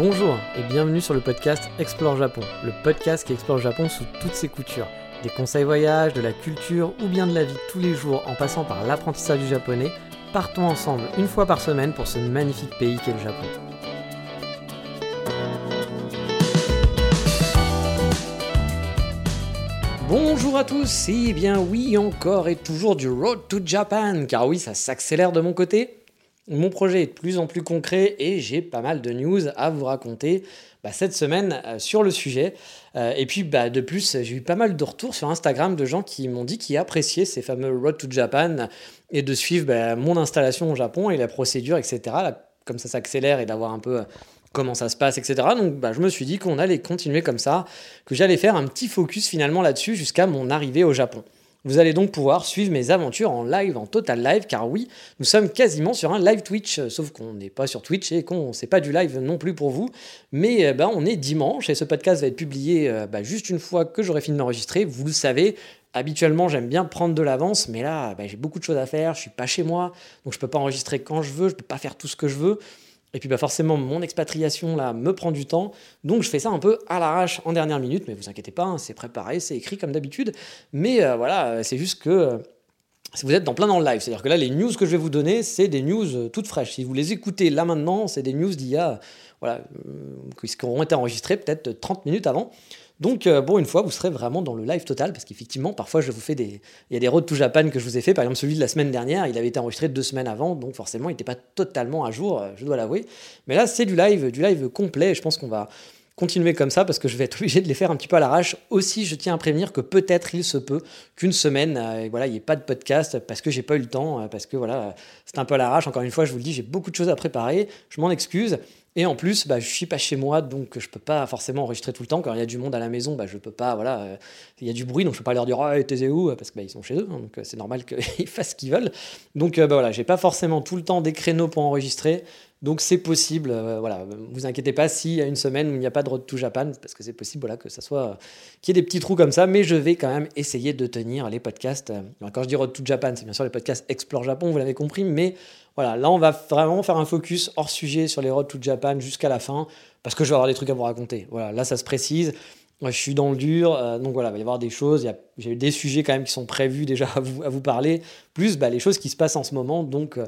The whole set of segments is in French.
Bonjour et bienvenue sur le podcast Explore Japon, le podcast qui explore le Japon sous toutes ses coutures. Des conseils voyage, de la culture ou bien de la vie tous les jours en passant par l'apprentissage du japonais, partons ensemble une fois par semaine pour ce magnifique pays qu'est le Japon. Bonjour à tous et bien oui encore et toujours du Road to Japan car oui ça s'accélère de mon côté mon projet est de plus en plus concret et j'ai pas mal de news à vous raconter bah, cette semaine euh, sur le sujet. Euh, et puis bah, de plus, j'ai eu pas mal de retours sur Instagram de gens qui m'ont dit qu'ils appréciaient ces fameux Road to Japan et de suivre bah, mon installation au Japon et la procédure, etc. comme ça s'accélère et d'avoir un peu euh, comment ça se passe, etc. Donc je me suis dit qu'on allait continuer comme ça, que j'allais faire un petit focus finalement là-dessus jusqu'à mon arrivée au Japon. Vous allez donc pouvoir suivre mes aventures en live, en total live, car oui, nous sommes quasiment sur un live Twitch, euh, sauf qu'on n'est pas sur Twitch et qu'on sait pas du live non plus pour vous. Mais euh, ben, on est dimanche et ce podcast va être publié euh, ben, juste une fois que j'aurai fini d'enregistrer. Vous le savez, habituellement j'aime bien prendre de l'avance, mais là ben, j'ai beaucoup de choses à faire, je suis pas chez moi, donc je peux pas enregistrer quand je veux, je peux pas faire tout ce que je veux. Et puis bah forcément, mon expatriation là me prend du temps, donc je fais ça un peu à l'arrache en dernière minute, mais vous inquiétez pas, hein, c'est préparé, c'est écrit comme d'habitude. Mais euh, voilà, euh, c'est juste que euh, vous êtes dans plein dans le live, c'est-à-dire que là, les news que je vais vous donner, c'est des news toutes fraîches. Si vous les écoutez là maintenant, c'est des news d'il y a, voilà, qui auront été enregistrées peut-être 30 minutes avant. Donc, euh, bon, une fois, vous serez vraiment dans le live total, parce qu'effectivement, parfois, je vous fais des. Il y a des road to Japan que je vous ai fait. Par exemple, celui de la semaine dernière, il avait été enregistré deux semaines avant, donc forcément, il n'était pas totalement à jour, euh, je dois l'avouer. Mais là, c'est du live, du live complet, et je pense qu'on va continuer comme ça parce que je vais être obligé de les faire un petit peu à l'arrache. Aussi, je tiens à prévenir que peut-être il se peut qu'une semaine, euh, voilà, il n'y ait pas de podcast parce que j'ai pas eu le temps, parce que voilà, c'est un peu à l'arrache. Encore une fois, je vous le dis, j'ai beaucoup de choses à préparer. Je m'en excuse. Et en plus, bah, je suis pas chez moi, donc je peux pas forcément enregistrer tout le temps. Quand il y a du monde à la maison, bah, je peux pas, voilà, euh, il y a du bruit, donc je peux pas leur dire oh, t'es où? Parce qu'ils bah, sont chez eux, hein, donc euh, c'est normal qu'ils fassent ce qu'ils veulent. Donc euh, bah, voilà, j'ai pas forcément tout le temps des créneaux pour enregistrer. Donc c'est possible, voilà, vous inquiétez pas s'il y a une semaine où il n'y a pas de Road to Japan, parce que c'est possible voilà, que ça soit qu'il y ait des petits trous comme ça, mais je vais quand même essayer de tenir les podcasts. quand je dis Road to Japan, c'est bien sûr les podcasts Explore Japon, vous l'avez compris, mais voilà, là, on va vraiment faire un focus hors sujet sur les Road to Japan jusqu'à la fin, parce que je vais avoir des trucs à vous raconter. Voilà, là, ça se précise. Moi, je suis dans le dur, euh, donc voilà, il va y avoir des choses. J'ai des sujets quand même qui sont prévus déjà à vous, à vous parler, plus bah, les choses qui se passent en ce moment. Donc, euh,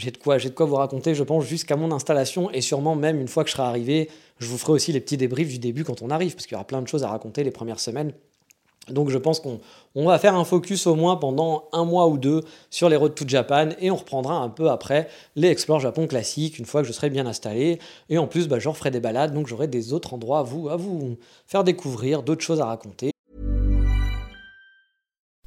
j'ai de quoi, j'ai de quoi vous raconter, je pense, jusqu'à mon installation et sûrement même une fois que je serai arrivé, je vous ferai aussi les petits débriefs du début quand on arrive, parce qu'il y aura plein de choses à raconter les premières semaines. Donc je pense qu'on va faire un focus au moins pendant un mois ou deux sur les Road to Japan et on reprendra un peu après les Explore Japon classiques une fois que je serai bien installé. Et en plus, bah, je referai des balades, donc j'aurai des autres endroits à vous, à vous faire découvrir, d'autres choses à raconter.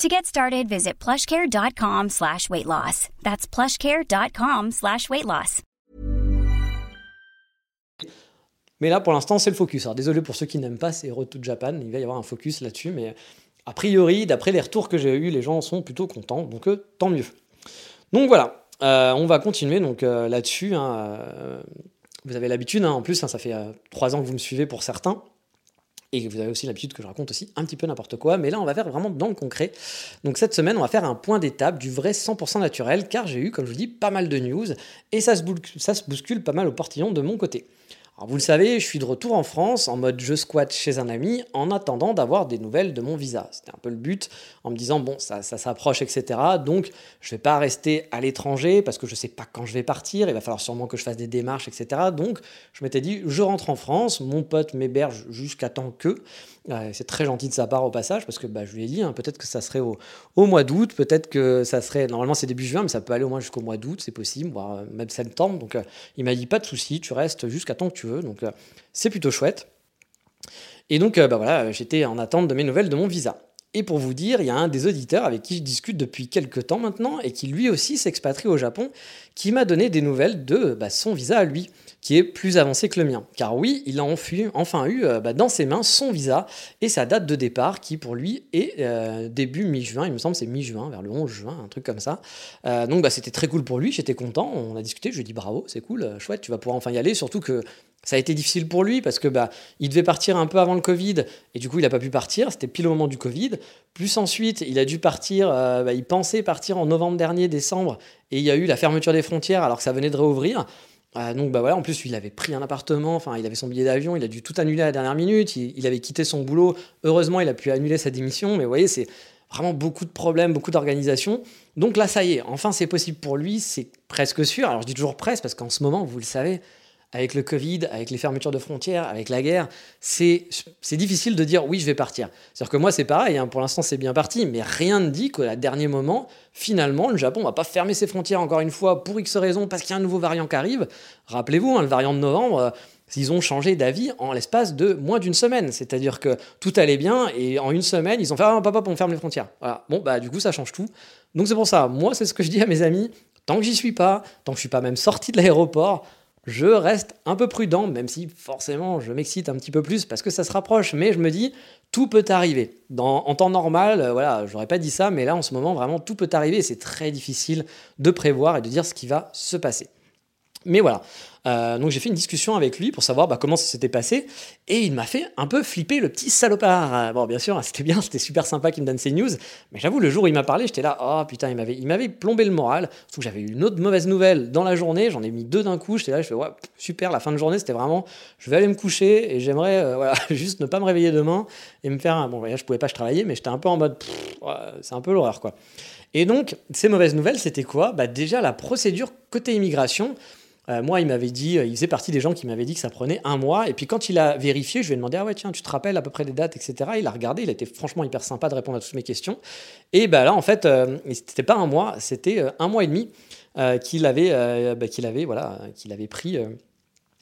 To get started, visit plushcare.com slash weight loss. That's plushcare.com slash weight loss. Mais là, pour l'instant, c'est le focus. Alors, désolé pour ceux qui n'aiment pas ces Road to Japan, il va y avoir un focus là-dessus, mais a priori, d'après les retours que j'ai eus, les gens sont plutôt contents, donc euh, tant mieux. Donc voilà, euh, on va continuer donc euh, là-dessus. Hein, vous avez l'habitude, hein, en plus, hein, ça fait trois ans que vous me suivez pour certains, et vous avez aussi l'habitude que je raconte aussi un petit peu n'importe quoi, mais là on va faire vraiment dans le concret. Donc cette semaine, on va faire un point d'étape du vrai 100% naturel, car j'ai eu, comme je vous dis, pas mal de news, et ça se, ça se bouscule pas mal au portillon de mon côté. Alors vous le savez, je suis de retour en France en mode je squatte chez un ami en attendant d'avoir des nouvelles de mon visa. C'était un peu le but en me disant bon ça, ça s'approche etc. Donc je vais pas rester à l'étranger parce que je sais pas quand je vais partir. Il va falloir sûrement que je fasse des démarches etc. Donc je m'étais dit je rentre en France, mon pote m'héberge jusqu'à temps que c'est très gentil de sa part au passage, parce que bah, je lui ai dit, hein, peut-être que ça serait au, mois d'août, peut-être que ça serait, normalement c'est début juin, mais ça peut aller au moins jusqu'au mois d'août, c'est possible, voire euh, même septembre. Donc euh, il m'a dit, pas de souci, tu restes jusqu'à temps que tu veux. Donc euh, c'est plutôt chouette. Et donc bah, voilà, j'étais en attente de mes nouvelles de mon visa. Et pour vous dire, il y a un des auditeurs avec qui je discute depuis quelques temps maintenant et qui lui aussi s'expatrie au Japon, qui m'a donné des nouvelles de bah, son visa à lui qui est plus avancé que le mien. Car oui, il a enfin eu euh, bah, dans ses mains son visa et sa date de départ qui pour lui est euh, début mi-juin, il me semble c'est mi-juin, vers le 11 juin, un truc comme ça. Euh, donc bah, c'était très cool pour lui, j'étais content, on a discuté, je lui ai dit bravo, c'est cool, chouette, tu vas pouvoir enfin y aller, surtout que ça a été difficile pour lui parce que bah, il devait partir un peu avant le Covid et du coup il n'a pas pu partir, c'était pile au moment du Covid. Plus ensuite, il a dû partir, bah, il pensait partir en novembre dernier, décembre, et il y a eu la fermeture des frontières alors que ça venait de réouvrir. Euh, donc bah voilà, en plus il avait pris un appartement, enfin il avait son billet d'avion, il a dû tout annuler à la dernière minute, il, avait quitté son boulot, heureusement il a pu annuler sa démission, mais vous voyez c'est vraiment beaucoup de problèmes, beaucoup d'organisation. Donc là ça y est, enfin c'est possible pour lui, c'est presque sûr. Alors je dis toujours presque parce qu'en ce moment, vous le savez, avec le Covid, avec les fermetures de frontières, avec la guerre, c'est difficile de dire oui, je vais partir. C'est-à-dire que moi, c'est pareil, hein, pour l'instant, c'est bien parti, mais rien ne dit qu'à dernier moment, finalement, le Japon va pas fermer ses frontières encore une fois pour X raisons, parce qu'il y a un nouveau variant qui arrive. Rappelez-vous, hein, le variant de novembre, euh, ils ont changé d'avis en l'espace de moins d'une semaine. C'est-à-dire que tout allait bien et en une semaine, ils ont fait Ah, papa, on ferme les frontières. Bon, bah, du coup, ça change tout. Donc, c'est pour ça, moi, c'est ce que je dis à mes amis tant que j'y suis pas, tant que je suis pas même sorti de l'aéroport, je reste un peu prudent, même si forcément je m'excite un petit peu plus parce que ça se rapproche, mais je me dis, tout peut arriver. en temps normal, euh, voilà, j'aurais pas dit ça, mais là en ce moment, vraiment, tout peut arriver et c'est très difficile de prévoir et de dire ce qui va se passer. Mais voilà, euh, donc j'ai fait une discussion avec lui pour savoir bah, comment ça s'était passé, et il m'a fait un peu flipper le petit salopard. Euh, bon, bien sûr, c'était bien, c'était super sympa qu'il me donne ses news, mais j'avoue, le jour où il m'a parlé, j'étais là, oh putain, il m'avait, il m'avait plombé le moral, surtout que j'avais eu une autre mauvaise nouvelle dans la journée, j'en ai mis deux d'un coup, j'étais là, je fais, ouais, super, la fin de journée, c'était vraiment, je vais aller me coucher, et j'aimerais, euh, voilà, juste ne pas me réveiller demain, et me faire bon, voyage, je pouvais pas, je travaillais, mais j'étais un peu en mode, c'est un peu l'horreur, quoi. Et donc, ces mauvaises nouvelles, c'était quoi? Bah déjà, la procédure côté immigration, euh, moi, il m'avait dit, euh, il faisait partie des gens qui m'avaient dit que ça prenait un mois. Et puis quand il a vérifié, je lui ai demandé, ah ouais, tiens, tu te rappelles à peu près des dates, etc. Il a regardé, il a été franchement hyper sympa de répondre à toutes mes questions. Et bah, là, en fait, euh, c'était pas un mois, c'était un mois et demi qu'il avait, bah, qu'il avait, voilà, qu'il avait pris.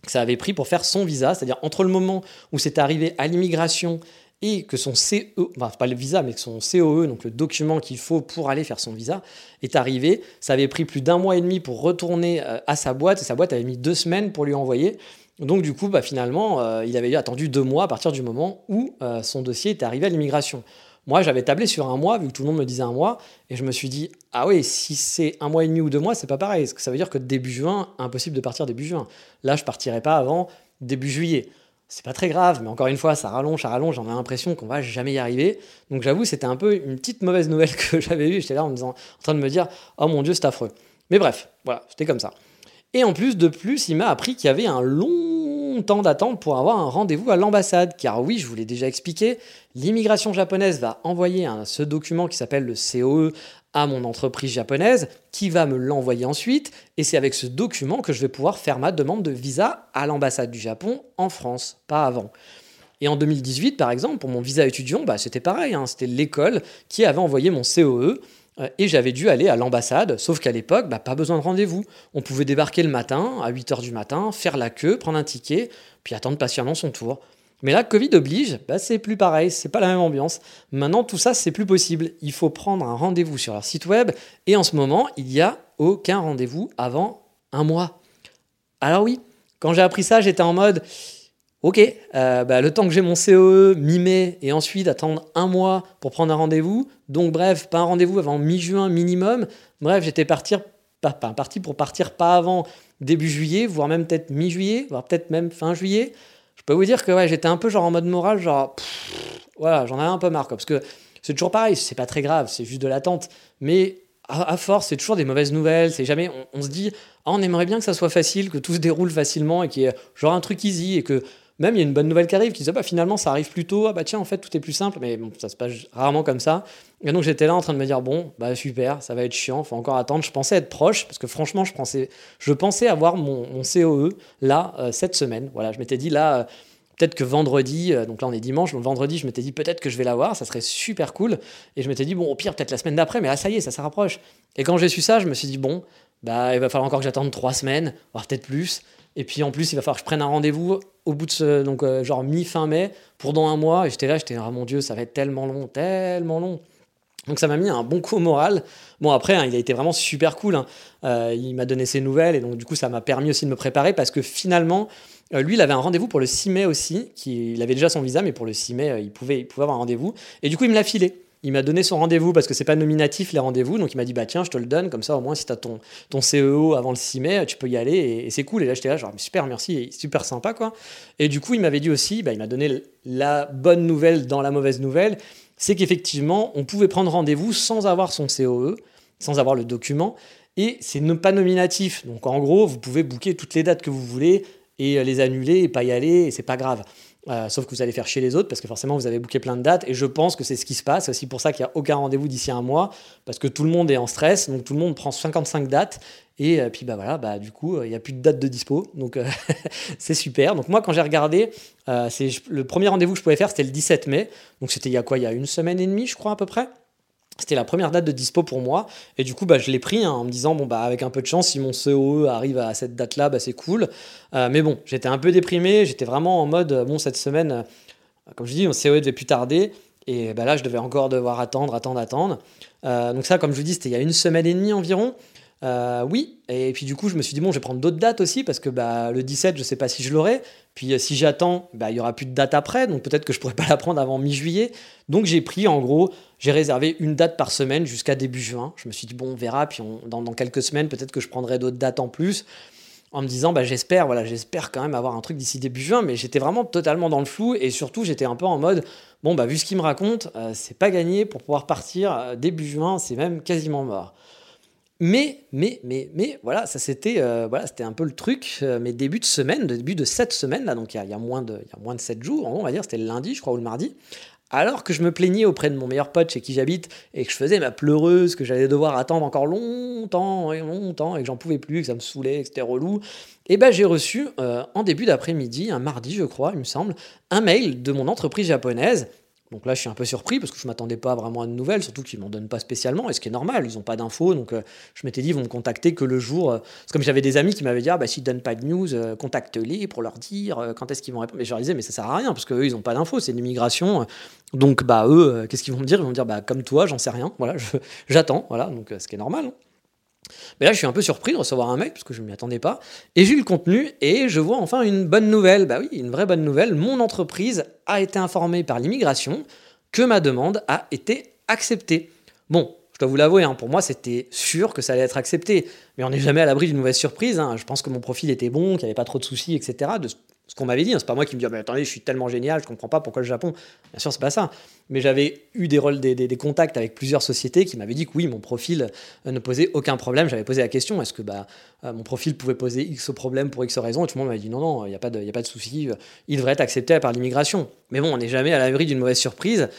ça avait pris pour faire son visa, c'est-à-dire entre le moment où c'est arrivé à l'immigration et que son CE, enfin pas le visa, mais que son COE, donc le document qu'il faut pour aller faire son visa, est arrivé. Ça avait pris plus d'un mois et demi pour retourner euh, à sa boîte, et sa boîte avait mis deux semaines pour lui envoyer. Donc du coup, bah, finalement, euh, il avait attendu deux mois à partir du moment où euh, son dossier était arrivé à l'immigration. Moi, j'avais tablé sur un mois, vu que tout le monde me disait un mois, et je me suis dit, ah oui, si c'est un mois et demi ou deux mois, c'est pas pareil. Parce que ça veut dire que début juin, impossible de partir début juin. Là, je partirai pas avant début juillet c'est pas très grave, mais encore une fois, ça rallonge, ça rallonge, j'en ai l'impression qu'on va jamais y arriver. Donc j'avoue, c'était un peu une petite mauvaise nouvelle que j'avais eue. J'étais là en, en train de me dire, oh mon dieu, c'est affreux. Mais bref, voilà, c'était comme ça. Et en plus, de plus, il m'a appris qu'il y avait un long temps d'attente pour avoir un rendez-vous à l'ambassade. Car oui, je vous l'ai déjà expliqué, l'immigration japonaise va envoyer ce document qui s'appelle le COE à mon entreprise japonaise qui va me l'envoyer ensuite et c'est avec ce document que je vais pouvoir faire ma demande de visa à l'ambassade du Japon en France, pas avant. Et en 2018, par exemple, pour mon visa étudiant, bah, c'était pareil, hein, c'était l'école qui avait envoyé mon COE et j'avais dû aller à l'ambassade, sauf qu'à l'époque, bah, pas besoin de rendez-vous. On pouvait débarquer le matin, à 8h du matin, faire la queue, prendre un ticket, puis attendre patiemment son tour. Mais là, Covid oblige, bah, c'est plus pareil, c'est pas la même ambiance. Maintenant, tout ça, c'est plus possible. Il faut prendre un rendez-vous sur leur site web, et en ce moment, il n'y a aucun rendez-vous avant un mois. Alors oui, quand j'ai appris ça, j'étais en mode, ok, euh, bah, le temps que j'ai mon COE mi-mai, et ensuite attendre un mois pour prendre un rendez-vous, donc bref, pas un rendez-vous avant mi-juin minimum, bref, j'étais parti, pas, pas, parti pour partir pas avant début juillet, voire même peut-être mi-juillet, voire peut-être même fin juillet. Je peux vous dire que ouais, j'étais un peu genre en mode moral, genre, voilà, j'en avais un peu marre, parce que c'est toujours pareil, c'est pas très grave, c'est juste de l'attente, mais à, force, c'est toujours des mauvaises nouvelles, c'est jamais, on, se dit, ah, on aimerait bien que ça soit facile, que tout se déroule facilement, et qu'il y ait genre un truc easy, et que même il y a une bonne nouvelle qui arrive, qui dit, bah, finalement, ça arrive plus tôt, ah bah tiens, en fait, tout est plus simple, mais bon, ça se passe rarement comme ça. Et donc j'étais là en train de me dire, bon, bah super, ça va être chiant, faut encore attendre. Je pensais être proche, parce que franchement, je pensais, je pensais avoir mon, mon COE là, euh, cette semaine. Voilà, je m'étais dit là, euh, peut-être que vendredi, euh, donc là on est dimanche, donc vendredi, je m'étais dit peut-être que je vais l'avoir, ça serait super cool. Et je m'étais dit, bon, au pire, peut-être la semaine d'après, mais là, ça y est, ça se rapproche. Et quand j'ai su ça, je me suis dit, bon, bah, il va falloir encore que j'attende trois semaines, voire peut-être plus. Et puis en plus, il va falloir que je prenne un rendez-vous au bout de ce. Donc, euh, genre mi-fin mai, pour dans un mois. Et j'étais là, j'étais, ah mon Dieu, ça va être tellement long, tellement long. Donc ça m'a mis un bon coup au moral. Bon après, hein, il a été vraiment super cool. Hein. Euh, il m'a donné ses nouvelles et donc du coup ça m'a permis aussi de me préparer parce que finalement, euh, lui il avait un rendez-vous pour le 6 mai aussi. Il avait déjà son visa mais pour le 6 mai il, pouvait, il pouvait avoir un rendez-vous. Et du coup il me l'a filé. Il m'a donné son rendez-vous parce que c'est pas nominatif les rendez-vous. Donc il m'a dit bah tiens je te le donne comme ça au moins si tu as ton, ton CEO avant le 6 mai tu peux y aller et, c'est cool. Et là j'étais là genre super merci super sympa quoi. Et du coup il m'avait dit aussi bah, il m'a donné la bonne nouvelle dans la mauvaise nouvelle c'est qu'effectivement on pouvait prendre rendez-vous sans avoir son COE, sans avoir le document et c'est pas nominatif. Donc en gros vous pouvez booker toutes les dates que vous voulez et les annuler et pas y aller et c'est pas grave. Euh, sauf que vous allez faire chier les autres parce que forcément vous avez booké plein de dates et je pense que c'est ce qui se passe. C'est aussi pour ça qu'il n'y a aucun rendez-vous d'ici un mois parce que tout le monde est en stress, donc tout le monde prend 55 dates et euh, puis bah voilà, bah du coup il n'y a plus de date de dispo, donc euh, c'est super. Donc moi quand j'ai regardé, c'est le premier rendez-vous que je pouvais faire c'était le 17 mai, donc c'était il y a quoi Il y a une semaine et demie je crois à peu près? C'était la première date de dispo pour moi. Et du coup, bah, je l'ai pris hein, en me disant, bon, bah, avec un peu de chance, si mon COE arrive à cette date-là, bah, c'est cool. Euh, mais bon, j'étais un peu déprimé. J'étais vraiment en mode, bon, cette semaine, euh, comme je dis, mon COE devait plus tarder. Et bah, là, je devais encore devoir attendre, attendre, attendre. Euh, donc ça, comme je vous dis, c'était il y a une semaine et demie environ. Euh, oui, et puis du coup, je me suis dit, bon, je vais prendre d'autres dates aussi, parce que bah, le 17, je sais pas si je l'aurai. Puis euh, si j'attends, bah, il y aura plus de date après, donc peut-être que je pourrais pas la prendre avant mi-juillet. Donc j'ai pris, en gros, j'ai réservé une date par semaine jusqu'à début juin. Je me suis dit, bon, on verra, puis dans, quelques semaines, peut-être que je prendrai d'autres dates en plus, en me disant, bah, j'espère, voilà, j'espère quand même avoir un truc d'ici début juin, mais j'étais vraiment totalement dans le flou, et surtout, j'étais un peu en mode, bon, bah, vu ce qu'il me raconte, euh, c'est pas gagné pour pouvoir partir début juin, c'est même quasiment mort. Mais, mais, mais, mais, voilà, ça c'était euh, voilà, c'était un peu le truc. Euh, mes débuts de semaine, début de cette semaine, là, donc il y, a, moins de, a moins de 7 jours, on va dire, c'était le lundi, je crois, ou le mardi. Alors que je me plaignais auprès de mon meilleur pote chez qui j'habite et que je faisais ma pleureuse, que j'allais devoir attendre encore longtemps et longtemps et que j'en pouvais plus, que ça me saoulait, que c'était relou, et eh ben j'ai reçu euh, en début d'après-midi, un mardi je crois, il me semble, un mail de mon entreprise japonaise donc là, je suis un peu surpris parce que je ne m'attendais pas vraiment à de nouvelles, surtout qu'ils ne m'en donnent pas spécialement, et ce qui est normal, ils n'ont pas d'infos. Donc euh, je m'étais dit, ils vont me contacter que le jour. Euh, c'est comme j'avais des amis qui m'avaient dit, ah, bah, s'ils ne donnent pas de news, euh, contacte-les pour leur dire quand est-ce qu'ils vont répondre. Mais je leur disais, mais ça sert à rien parce qu'eux, ils n'ont pas d'infos, c'est l'immigration. Donc bah, eux, qu'est-ce qu'ils vont me dire? Ils vont me dire, bah, comme toi, j'en sais rien. Voilà, j'attends. Voilà, donc ce qui est normal. Hein. Mais là, je suis un peu surpris de recevoir un mail parce que je ne m'y attendais pas. Et j'ai eu le contenu et je vois enfin une bonne nouvelle. Bah oui, une vraie bonne nouvelle. Mon entreprise a été informée par l'immigration que ma demande a été acceptée. Bon, je dois vous l'avouer, hein, pour moi c'était sûr que ça allait être accepté, mais on n'est jamais à l'abri d'une mauvaise surprise. Hein. Je pense que mon profil était bon, qu'il n'y avait pas trop de soucis, etc. ce qu'on m'avait dit, hein. c'est pas moi qui me dis ah, attendez, je suis tellement génial, je comprends pas pourquoi le Japon. Bien sûr, c'est pas ça. Mais j'avais eu des, rôles, des, contacts avec plusieurs sociétés qui m'avaient dit que oui, mon profil euh, ne posait aucun problème. J'avais posé la question est-ce que bah, euh, mon profil pouvait poser X problème pour X raison Et tout le monde m'avait dit non, non, il n'y a pas de, a pas de souci, il devrait être accepté par l'immigration. Mais bon, on n'est jamais à l'abri d'une mauvaise surprise.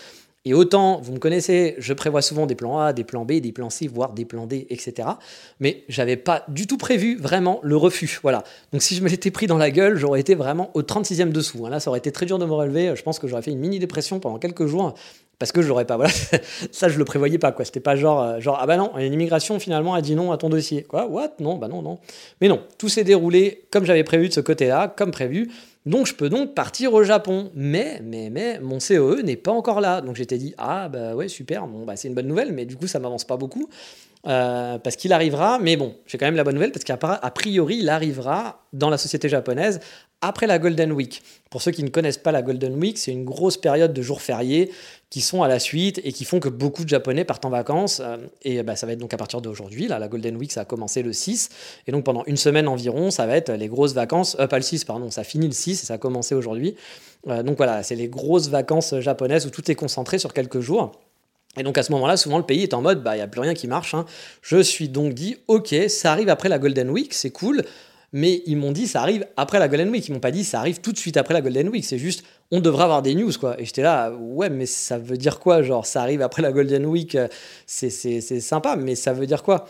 Et autant, vous me connaissez, je prévois souvent des plans A, des plans B, des plans C, voire des plans D, etc. Mais j'avais pas du tout prévu vraiment le refus. Voilà. Donc si je me l'étais pris dans la gueule, j'aurais été vraiment au 36e dessous. Hein. Là, ça aurait été très dur de me relever. Je pense que j'aurais fait une mini dépression pendant quelques jours parce que je l'aurais pas. Voilà. ça, je le prévoyais pas. quoi. C'était pas genre, euh, genre, ah bah non, l'immigration finalement a dit non à ton dossier. What? Non, bah non, non. Mais non, tout s'est déroulé comme j'avais prévu de ce côté-là, comme prévu. Donc je peux donc partir au Japon. Mais, mais, mais, mon COE n'est pas encore là. Donc j'étais dit, ah bah ouais, super, bah, c'est une bonne nouvelle, mais du coup ça m'avance pas beaucoup. Euh, parce qu'il arrivera, mais bon, j'ai quand même la bonne nouvelle, parce qu'a priori, il arrivera dans la société japonaise après la Golden Week. Pour ceux qui ne connaissent pas la Golden Week, c'est une grosse période de jours fériés qui sont à la suite et qui font que beaucoup de Japonais partent en vacances. Euh, et bah, ça va être donc à partir d'aujourd'hui. La Golden Week, ça a commencé le 6. Et donc pendant une semaine environ, ça va être les grosses vacances. Euh, pas le 6, pardon, ça finit le 6 et ça a commencé aujourd'hui. Euh, donc voilà, c'est les grosses vacances japonaises où tout est concentré sur quelques jours. Et donc à ce moment-là, souvent le pays est en mode, bah il n'y a plus rien qui marche. Hein. Je suis donc dit, ok, ça arrive après la Golden Week, c'est cool mais ils m'ont dit ça arrive après la Golden Week. Ils m'ont pas dit ça arrive tout de suite après la Golden Week. C'est juste on devrait avoir des news quoi. Et j'étais là ouais mais ça veut dire quoi genre ça arrive après la Golden Week euh, c'est sympa mais ça veut dire quoi?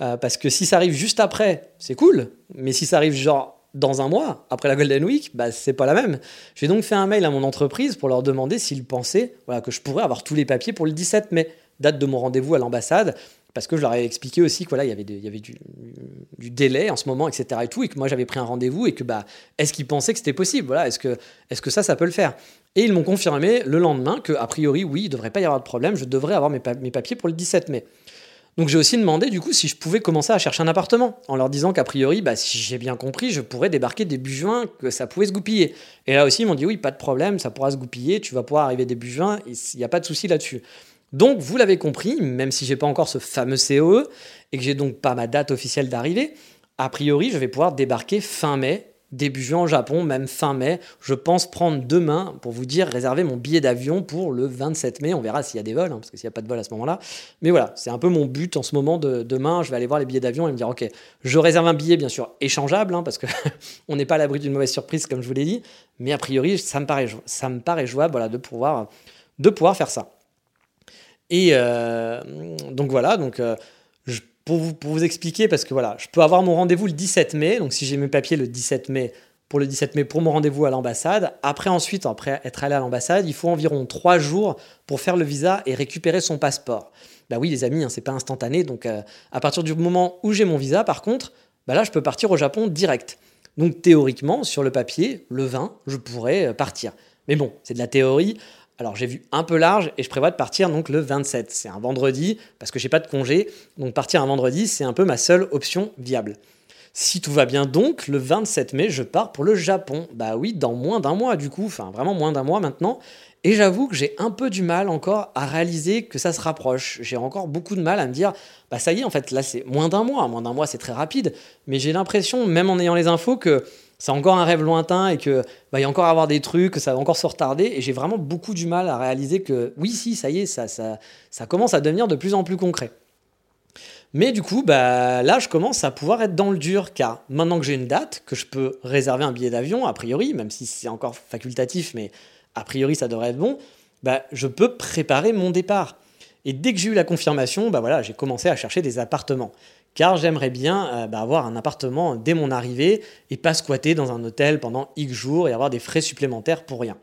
Euh, Parce que si ça arrive juste après c'est cool mais si ça arrive genre dans un mois après la Golden Week bah c'est pas la même. J'ai donc fait un mail à mon entreprise pour leur demander s'ils pensaient voilà que je pourrais avoir tous les papiers pour le 17 mai date de mon rendez-vous à l'ambassade parce que je leur ai expliqué aussi qu'il y avait, du, délai en ce moment, etc. Et tout, que moi j'avais pris un rendez-vous et que bah, est-ce qu'ils pensaient que c'était possible? Voilà, Est-ce que, ça, ça peut le faire? Et ils m'ont confirmé le lendemain que, a priori, oui, il ne devrait pas y avoir de problème, je devrais avoir mes, mes papiers pour le 17 mai. Donc j'ai aussi demandé du coup si je pouvais commencer à chercher un appartement, en leur disant qu'a priori, bah, si j'ai bien compris, je pourrais débarquer début juin, que ça pouvait se goupiller. Et là aussi, ils m'ont dit oui, pas de problème, ça pourra se goupiller, tu vas pouvoir arriver début juin, il n'y a pas de souci là-dessus. Donc vous l'avez compris, même si j'ai pas encore ce fameux COE et que j'ai donc pas ma date officielle d'arrivée, a priori, je vais pouvoir débarquer fin mai début juin au Japon, même fin mai. Je pense prendre demain, pour vous dire, réserver mon billet d'avion pour le 27 mai. On verra s'il y a des vols, hein, parce que s'il n'y a pas de vol à ce moment-là. Mais voilà, c'est un peu mon but en ce moment. De, demain, je vais aller voir les billets d'avion et me dire, ok, je réserve un billet, bien sûr, échangeable, hein, parce qu'on n'est pas à l'abri d'une mauvaise surprise, comme je vous l'ai dit. Mais a priori, ça me paraît, ça me paraît jouable voilà, de, pouvoir, de pouvoir faire ça. Et euh, donc voilà, donc... Euh, pour vous, pour vous expliquer, parce que voilà, je peux avoir mon rendez-vous le 17 mai, donc si j'ai mes papiers le 17 mai, pour le 17 mai pour mon rendez-vous à l'ambassade. Après, ensuite, après être allé à l'ambassade, il faut environ trois jours pour faire le visa et récupérer son passeport. Bah oui, les amis, hein, c'est pas instantané. Donc, euh, à partir du moment où j'ai mon visa, par contre, bah là, je peux partir au Japon direct. Donc, théoriquement, sur le papier, le 20, je pourrais partir. Mais bon, c'est de la théorie. Alors j'ai vu un peu large et je prévois de partir donc le 27. C'est un vendredi parce que j'ai pas de congé. Donc partir un vendredi, c'est un peu ma seule option viable. Si tout va bien donc, le 27 mai, je pars pour le Japon. Bah oui, dans moins d'un mois du coup, enfin vraiment moins d'un mois maintenant. Et j'avoue que j'ai un peu du mal encore à réaliser que ça se rapproche. J'ai encore beaucoup de mal à me dire, bah ça y est, en fait, là c'est moins d'un mois. Moins d'un mois, c'est très rapide. Mais j'ai l'impression, même en ayant les infos, que c'est encore un rêve lointain et que va y encore avoir des trucs, que ça va encore se retarder. Et j'ai vraiment beaucoup du mal à réaliser que oui, si, ça y est, ça, commence à devenir de plus en plus concret. Mais du coup, bah, là, je commence à pouvoir être dans le dur, car maintenant que j'ai une date, que je peux réserver un billet d'avion, a priori, même si c'est encore facultatif, mais a priori ça devrait être bon, bah, je peux préparer mon départ. Et dès que j'ai eu la confirmation, bah j'ai commencé à chercher des appartements car j'aimerais bien euh, bah, avoir un appartement dès mon arrivée et pas squatter dans un hôtel pendant X jours et avoir des frais supplémentaires pour rien.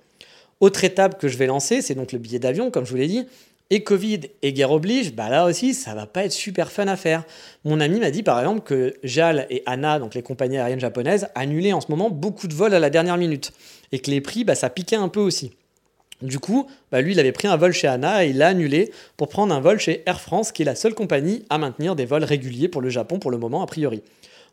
Autre étape que je vais lancer, c'est donc le billet d'avion, comme je vous l'ai dit. Et Covid et guerre oblige, bah là aussi, ça va pas être super fun à faire. Mon ami m'a dit par exemple que JAL et ANA, donc les compagnies aériennes japonaises, annulaient en ce moment beaucoup de vols à la dernière minute. Et que les prix, bah, ça piquait un peu aussi. Du coup, bah, lui, il avait pris un vol chez ANA et il l'a annulé pour prendre un vol chez Air France, qui est la seule compagnie à maintenir des vols réguliers pour le Japon pour le moment, a priori.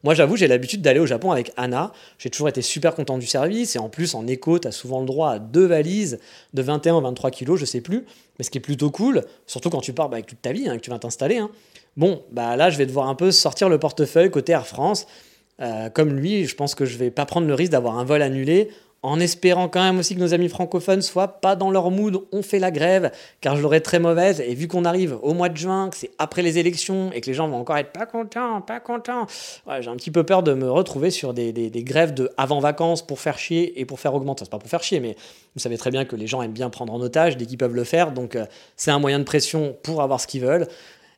Moi, j'avoue, j'ai l'habitude d'aller au Japon avec ANA. J'ai toujours été super content du service. Et en plus, en éco, tu as souvent le droit à deux valises de 21 ou 23 kilos, je sais plus. Mais ce qui est plutôt cool, surtout quand tu pars bah, avec toute ta vie, hein, que tu vas t'installer. Hein. Bon, bah là, je vais devoir un peu sortir le portefeuille côté Air France. Euh, comme lui, je pense que je vais pas prendre le risque d'avoir un vol annulé en espérant quand même aussi que nos amis francophones soient pas dans leur mood, on fait la grève, car je l'aurais très mauvaise, et vu qu'on arrive au mois de juin, que c'est après les élections, et que les gens vont encore être pas contents, pas contents, j'ai un petit peu peur de me retrouver sur des, grèves de avant-vacances pour faire chier et pour faire augmenter, c'est pas pour faire chier, mais vous savez très bien que les gens aiment bien prendre en otage dès qu'ils peuvent le faire, donc euh, c'est un moyen de pression pour avoir ce qu'ils veulent.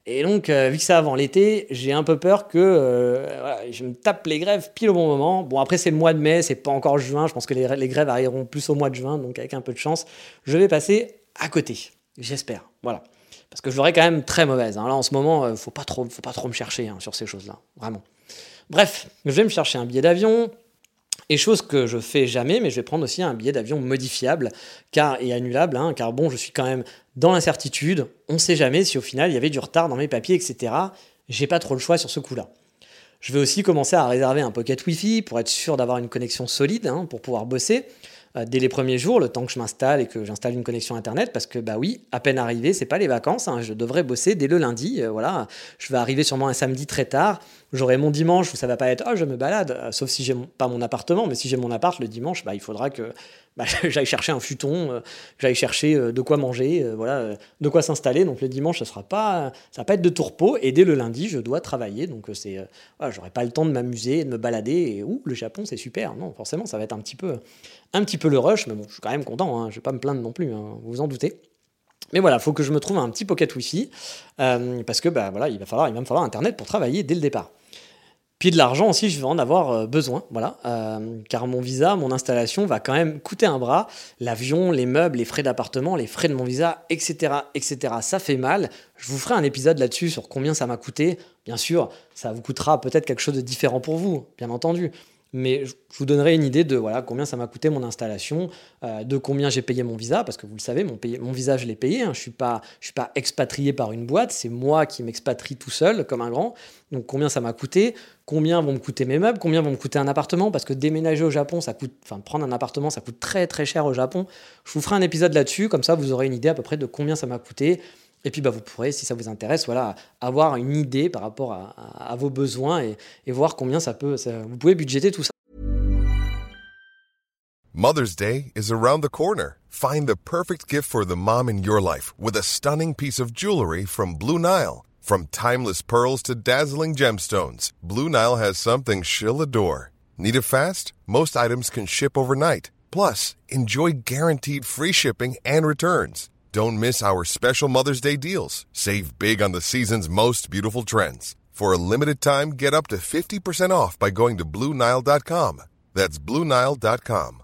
Et donc, euh, vu que c'est avant l'été, j'ai un peu peur que euh, je me tape les grèves pile au bon moment. Bon, après, c'est le mois de mai, c'est pas encore juin. Je pense que les, grèves arriveront plus au mois de juin, donc avec un peu de chance, je vais passer à côté. J'espère. Voilà. Parce que je l'aurais quand même très mauvaise. Hein. Là, en ce moment, euh, faut pas trop, faut pas trop me chercher hein, sur ces choses-là. Vraiment. Bref, je vais me chercher un billet d'avion. Et chose que je fais jamais, mais je vais prendre aussi un billet d'avion modifiable car, et annulable, hein, car bon, je suis quand même dans l'incertitude. On ne sait jamais si au final il y avait du retard dans mes papiers, etc. J'ai pas trop le choix sur ce coup-là. Je vais aussi commencer à réserver un pocket Wi-Fi pour être sûr d'avoir une connexion solide hein, pour pouvoir bosser. Euh, dès les premiers jours, le temps que je m'installe et que j'installe une connexion internet, parce que bah oui, à peine arrivé, c'est pas les vacances, hein, je devrais bosser dès le lundi. Euh, voilà, je vais arriver sûrement un samedi très tard. J'aurai mon dimanche où ça va pas être oh je me balade, euh, sauf si j'ai pas mon appartement, mais si j'ai mon appart le dimanche, bah il faudra que bah, j'aille chercher un futon, j'aille chercher de quoi manger, voilà, de quoi s'installer. Donc le dimanche, ça sera pas, ça va pas être de tourpeau. Et dès le lundi, je dois travailler. Donc c'est, voilà, j'aurai pas le temps de m'amuser, de me balader. Et ouh, le Japon, c'est super. Non, forcément, ça va être un petit peu, un petit peu le rush, mais bon, je suis quand même content, hein, je vais pas me plaindre non plus, hein, vous vous en doutez. Mais voilà, il faut que je me trouve un petit pocket Wi-Fi, euh, parce que bah, voilà, il, va falloir, il va me falloir Internet pour travailler dès le départ. Puis de l'argent aussi, je vais en avoir euh, besoin, voilà, euh, car mon visa, mon installation va quand même coûter un bras. L'avion, les meubles, les frais d'appartement, les frais de mon visa, etc., etc. Ça fait mal. Je vous ferai un épisode là-dessus sur combien ça m'a coûté. Bien sûr, ça vous coûtera peut-être quelque chose de différent pour vous, bien entendu mais je vous donnerai une idée de voilà combien ça m'a coûté mon installation, euh, de combien j'ai payé mon visa, parce que vous le savez, mon, visa, je l'ai payé. Hein. je ne suis, pas, expatrié par une boîte, c'est moi qui m'expatrie tout seul, comme un grand. Donc combien ça m'a coûté, combien vont me coûter mes meubles, combien vont me coûter un appartement, parce que déménager au Japon, ça coûte, prendre un appartement, ça coûte très très cher au Japon. Je vous ferai un épisode là-dessus, comme ça vous aurez une idée à peu près de combien ça m'a coûté. Et puis, bah, vous pourrez, si ça vous intéresse, voilà, avoir une idée par rapport à, vos besoins et, et, voir combien vous pouvez budgéter tout ça. Mother's Day is around the corner. Find the perfect gift for the mom in your life with a stunning piece of jewelry from Blue Nile. From timeless pearls to dazzling gemstones, Blue Nile has something she'll adore. Need it fast? Most items can ship overnight. Plus, enjoy guaranteed free shipping and returns. Don't miss our special Mother's Day deals. Save big on the season's most beautiful trends. For a limited time, get up to 50% off by going to BlueNile.com. That's BlueNile.com.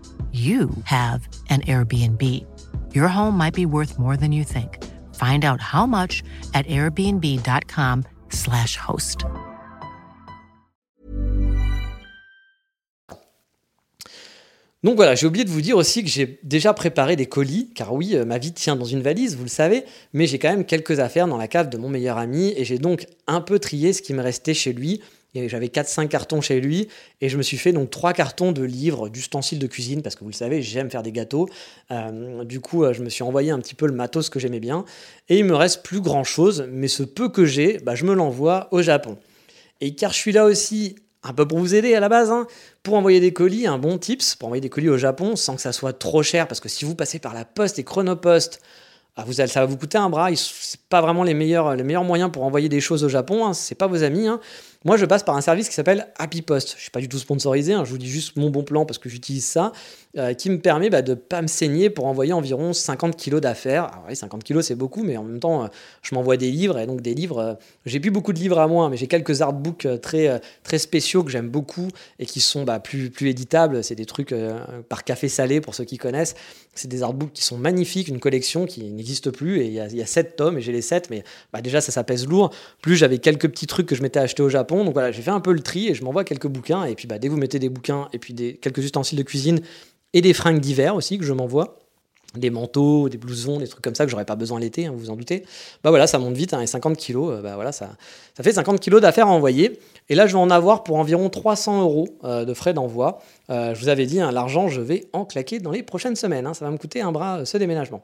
you have an Airbnb. Your home might be worth more than you think. Find out how much at airbnb.com/slash host. Donc voilà, j'ai oublié de vous dire aussi que j'ai déjà préparé des colis, car oui, euh, ma vie tient dans une valise, vous le savez, mais j'ai quand même quelques affaires dans la cave de mon meilleur ami, et j'ai donc un peu trié ce qui me restait chez lui j'avais 4-5 cartons chez lui et je me suis fait donc 3 cartons de livres, d'ustensiles de cuisine parce que vous le savez, j'aime faire des gâteaux. Euh, du coup, euh, je me suis envoyé un petit peu le matos que j'aimais bien et il me reste plus grand chose, mais ce peu que j'ai, bah, je me l'envoie au Japon. Et car je suis là aussi un peu pour vous aider à la base, hein, pour envoyer des colis, un bon tips pour envoyer des colis au Japon sans que ça soit trop cher parce que si vous passez par la poste et Chronopost, ah, vous, ça va vous coûter un bras. C'est pas vraiment les meilleurs, les moyens pour envoyer des choses au Japon. Hein. C'est pas vos amis. Hein. Moi, je passe par un service qui s'appelle Happy Post. Je suis pas du tout sponsorisé. Hein. Je vous dis juste mon bon plan parce que j'utilise ça, euh, qui me permet bah, de pas me saigner pour envoyer environ 50 kilos d'affaires. Alors oui, 50 kilos c'est beaucoup, mais en même temps, euh, je m'envoie des livres et donc des livres. Euh, j'ai plus beaucoup de livres à moi, mais j'ai quelques artbooks très très spéciaux que j'aime beaucoup et qui sont bah, plus plus éditables. C'est des trucs par café salé pour ceux qui connaissent. C'est des artbooks qui sont magnifiques, une collection qui n'existe plus. Et il y, a, y a 7 tomes et j'ai les 7, mais bah déjà ça, ça pèse lourd. Plus j'avais quelques petits trucs que je m'étais acheté au Japon. Donc voilà, j'ai fait un peu le tri et je m'envoie quelques bouquins. Et puis dès que vous mettez des bouquins et puis quelques ustensiles de cuisine et des fringues d'hiver aussi que je m'envoie, des manteaux, des blousons, des trucs comme ça que j'aurais pas besoin l'été, hein, vous vous en doutez. Bah voilà, ça monte vite, hein, et 50 kilos, euh, bah voilà, ça, ça fait 50 kilos d'affaires à envoyer. Et là, je vais en avoir pour environ 300 euros euh, de frais d'envoi. Euh, je vous avais dit, hein, l'argent, je vais en claquer dans les prochaines semaines. ça va me coûter un bras ce déménagement.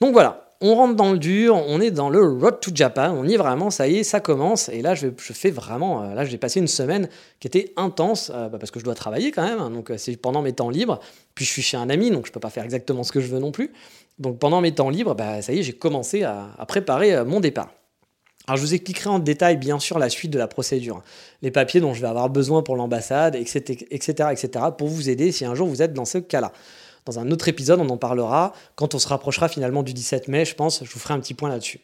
Donc voilà, on rentre dans le dur, on est dans le Road to Japan, on y est vraiment, ça y est, ça commence. Et là, je, fais vraiment, là, j'ai passé une semaine qui était intense, bah, parce que je dois travailler quand même, donc c'est pendant mes temps libres. Puis je suis chez un ami, donc je peux pas faire exactement ce que je veux non plus. Donc pendant mes temps libres, bah, ça y est, j'ai commencé à, préparer mon départ. Alors je vous expliquerai en détail bien sûr la suite de la procédure, les papiers dont je vais avoir besoin pour l'ambassade, etc., etc., etc., pour vous aider si un jour vous êtes dans ce cas-là. Dans un autre épisode, on en parlera quand on se rapprochera finalement du 17 mai, je pense, je vous ferai un petit point là-dessus.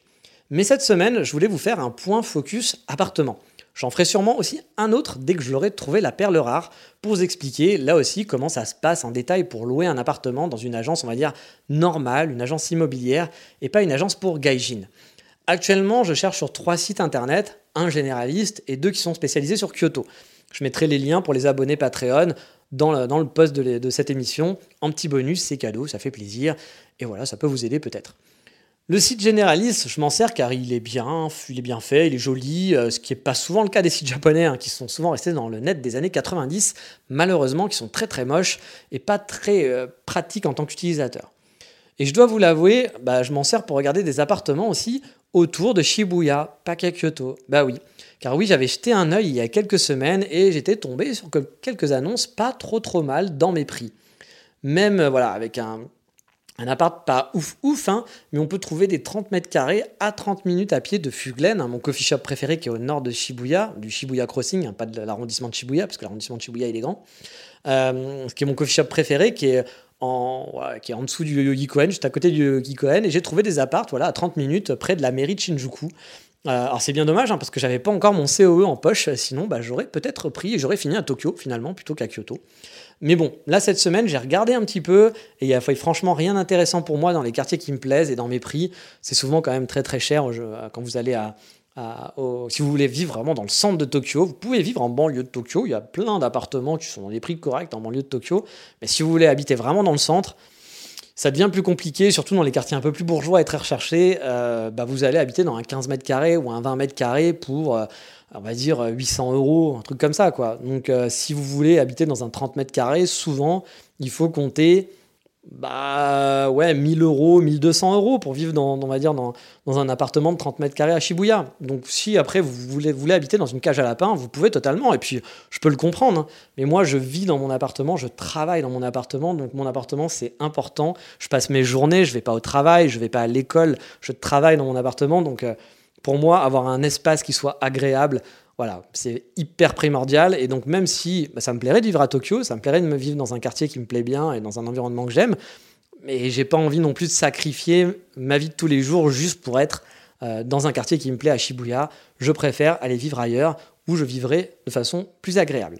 Mais cette semaine, je voulais vous faire un point focus appartement. J'en ferai sûrement aussi un autre dès que je l'aurai trouvé la perle rare pour vous expliquer là aussi comment ça se passe en détail pour louer un appartement dans une agence, on va dire, normale, une agence immobilière et pas une agence pour gaijin. Actuellement, je cherche sur trois sites internet, un généraliste et deux qui sont spécialisés sur Kyoto. Je mettrai les liens pour les abonnés Patreon dans le, post de, cette émission. En petit bonus, c'est cadeau, ça fait plaisir. Et voilà, ça peut vous aider peut-être. Le site généraliste, je m'en sers car il est bien, il est bien fait, il est joli, euh, ce qui n'est pas souvent le cas des sites japonais, hein, qui sont souvent restés dans le net des années 90, malheureusement, qui sont très très moches et pas très euh, pratiques en tant qu'utilisateur. Et je dois vous l'avouer, bah, je m'en sers pour regarder des appartements aussi autour de Shibuya, pas Kyoto. Bah oui, car oui, j'avais jeté un œil il y a quelques semaines et j'étais tombé sur quelques annonces pas trop trop mal dans mes prix. Même euh, voilà, avec un, un appart pas ouf ouf, hein, mais on peut trouver des 30 mètres carrés à 30 minutes à pied de Fuglen, hein, mon coffee shop préféré qui est au nord de Shibuya, du Shibuya Crossing, hein, pas de l'arrondissement de Shibuya, parce que l'arrondissement de Shibuya il est grand. Euh, qui est mon coffee shop préféré, qui est en, qui est en dessous du Yogi Koen, juste à côté du Yogi Koen, et j'ai trouvé des apparts voilà, à 30 minutes près de la mairie de Shinjuku. Euh, alors c'est bien dommage hein, parce que j'avais pas encore mon COE en poche, sinon bah, j'aurais peut-être pris et j'aurais fini à Tokyo finalement plutôt qu'à Kyoto. Mais bon, là cette semaine j'ai regardé un petit peu et il y a franchement rien d'intéressant pour moi dans les quartiers qui me plaisent et dans mes prix. C'est souvent quand même très très cher quand vous allez à, si vous voulez vivre vraiment dans le centre de Tokyo, vous pouvez vivre en banlieue de Tokyo. Il y a plein d'appartements qui sont dans des prix corrects en banlieue de Tokyo. Mais si vous voulez habiter vraiment dans le centre, ça devient plus compliqué, surtout dans les quartiers un peu plus bourgeois et très recherchés. Euh, bah vous allez habiter dans un 15 mètres carrés ou un 20 mètres carrés pour, euh, on va dire, 800 euros, un truc comme ça. Quoi. Donc, euh, si vous voulez habiter dans un 30 mètres carrés, souvent, il faut compter bah ouais, 1000 euros, 1200 euros pour vivre dans, on va dire, dans, dans, un appartement de 30 mètres carrés à Shibuya. Donc si après vous voulez, voulez habiter dans une cage à lapin, vous pouvez totalement. Et puis je peux le comprendre. Hein. Mais moi, je vis dans mon appartement, je travaille dans mon appartement. Donc mon appartement, c'est important. Je passe mes journées, je vais pas au travail, je vais pas à l'école, je travaille dans mon appartement. Donc euh, pour moi, avoir un espace qui soit agréable, voilà, c'est hyper primordial. Et donc, même si bah, ça me plairait de vivre à Tokyo, ça me plairait de me vivre dans un quartier qui me plaît bien et dans un environnement que j'aime, mais j'ai pas envie non plus de sacrifier ma vie de tous les jours juste pour être euh, dans un quartier qui me plaît à Shibuya. Je préfère aller vivre ailleurs où je vivrai de façon plus agréable.